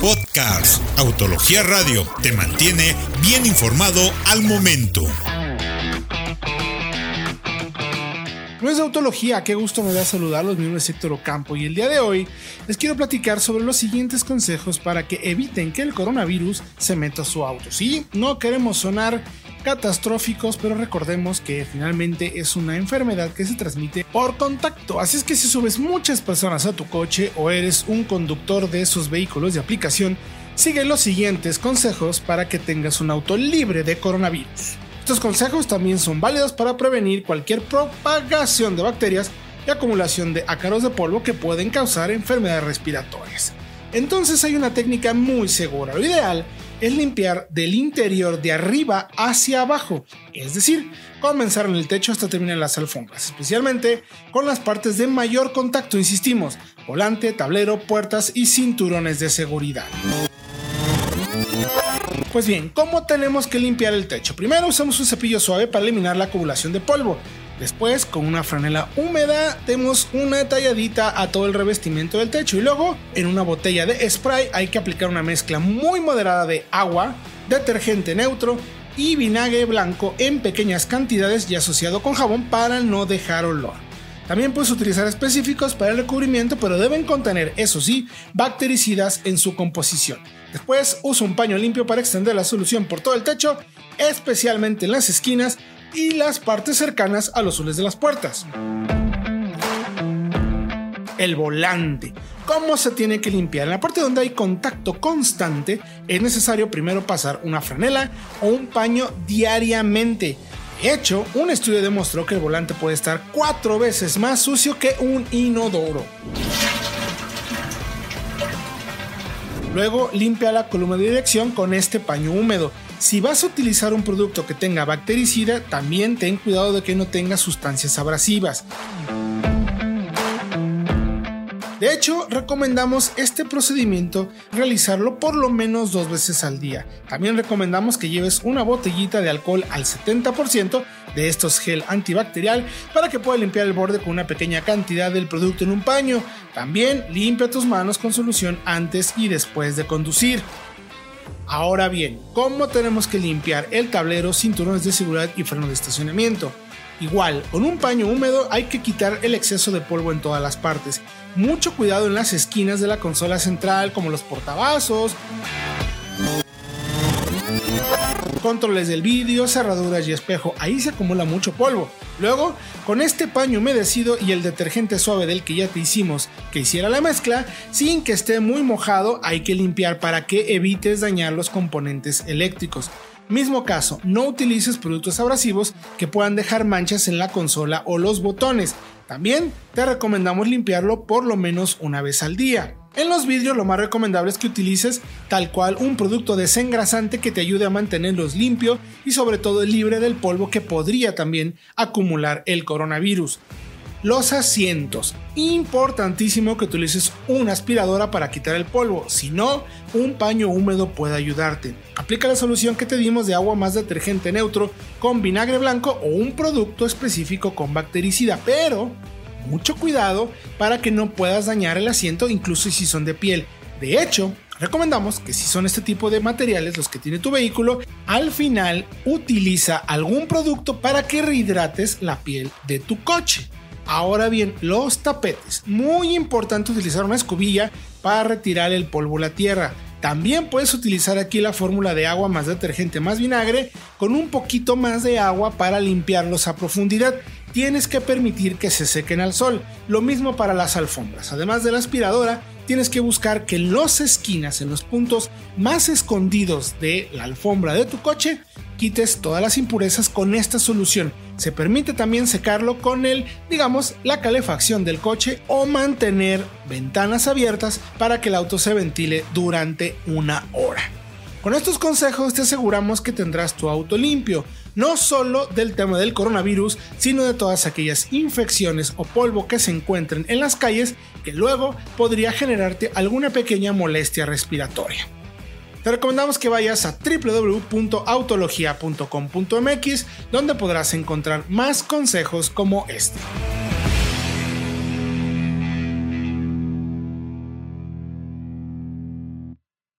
Podcast Autología Radio te mantiene bien informado al momento. No es de autología, qué gusto me da saludarlos, mi nombre es Héctor Ocampo y el día de hoy les quiero platicar sobre los siguientes consejos para que eviten que el coronavirus se meta a su auto. Sí, no queremos sonar catastróficos, pero recordemos que finalmente es una enfermedad que se transmite por contacto. Así es que si subes muchas personas a tu coche o eres un conductor de esos vehículos de aplicación, sigue los siguientes consejos para que tengas un auto libre de coronavirus. Estos consejos también son válidos para prevenir cualquier propagación de bacterias y acumulación de ácaros de polvo que pueden causar enfermedades respiratorias. Entonces hay una técnica muy segura. Lo ideal es limpiar del interior de arriba hacia abajo, es decir, comenzar en el techo hasta terminar las alfombras, especialmente con las partes de mayor contacto, insistimos, volante, tablero, puertas y cinturones de seguridad. Pues bien, ¿cómo tenemos que limpiar el techo? Primero usamos un cepillo suave para eliminar la acumulación de polvo. Después, con una franela húmeda, demos una talladita a todo el revestimiento del techo y luego, en una botella de spray, hay que aplicar una mezcla muy moderada de agua, detergente neutro y vinagre blanco en pequeñas cantidades y asociado con jabón para no dejar olor. También puedes utilizar específicos para el recubrimiento, pero deben contener, eso sí, bactericidas en su composición. Después usa un paño limpio para extender la solución por todo el techo, especialmente en las esquinas y las partes cercanas a los soles de las puertas. El volante. ¿Cómo se tiene que limpiar? En la parte donde hay contacto constante es necesario primero pasar una franela o un paño diariamente. Hecho, un estudio demostró que el volante puede estar cuatro veces más sucio que un inodoro. Luego limpia la columna de dirección con este paño húmedo. Si vas a utilizar un producto que tenga bactericida, también ten cuidado de que no tenga sustancias abrasivas. De hecho, recomendamos este procedimiento realizarlo por lo menos dos veces al día. También recomendamos que lleves una botellita de alcohol al 70% de estos gel antibacterial para que puedas limpiar el borde con una pequeña cantidad del producto en un paño. También limpia tus manos con solución antes y después de conducir. Ahora bien, ¿cómo tenemos que limpiar el tablero, cinturones de seguridad y freno de estacionamiento? Igual, con un paño húmedo hay que quitar el exceso de polvo en todas las partes. Mucho cuidado en las esquinas de la consola central, como los portavasos, controles del vídeo, cerraduras y espejo. Ahí se acumula mucho polvo. Luego, con este paño humedecido y el detergente suave del que ya te hicimos que hiciera la mezcla, sin que esté muy mojado, hay que limpiar para que evites dañar los componentes eléctricos. Mismo caso, no utilices productos abrasivos que puedan dejar manchas en la consola o los botones. También te recomendamos limpiarlo por lo menos una vez al día. En los vidrios lo más recomendable es que utilices tal cual un producto desengrasante que te ayude a mantenerlos limpio y sobre todo libre del polvo que podría también acumular el coronavirus. Los asientos. Importantísimo que utilices una aspiradora para quitar el polvo, si no, un paño húmedo puede ayudarte. Aplica la solución que te dimos de agua más detergente neutro con vinagre blanco o un producto específico con bactericida, pero mucho cuidado para que no puedas dañar el asiento incluso si son de piel. De hecho, recomendamos que si son este tipo de materiales los que tiene tu vehículo, al final utiliza algún producto para que rehidrates la piel de tu coche. Ahora bien, los tapetes. Muy importante utilizar una escobilla para retirar el polvo a la tierra. También puedes utilizar aquí la fórmula de agua más detergente más vinagre con un poquito más de agua para limpiarlos a profundidad. Tienes que permitir que se sequen al sol. Lo mismo para las alfombras. Además de la aspiradora, tienes que buscar que en las esquinas, en los puntos más escondidos de la alfombra de tu coche, quites todas las impurezas con esta solución. Se permite también secarlo con el, digamos, la calefacción del coche o mantener ventanas abiertas para que el auto se ventile durante una hora. Con estos consejos te aseguramos que tendrás tu auto limpio, no solo del tema del coronavirus, sino de todas aquellas infecciones o polvo que se encuentren en las calles que luego podría generarte alguna pequeña molestia respiratoria. Te recomendamos que vayas a www.autologia.com.mx donde podrás encontrar más consejos como este.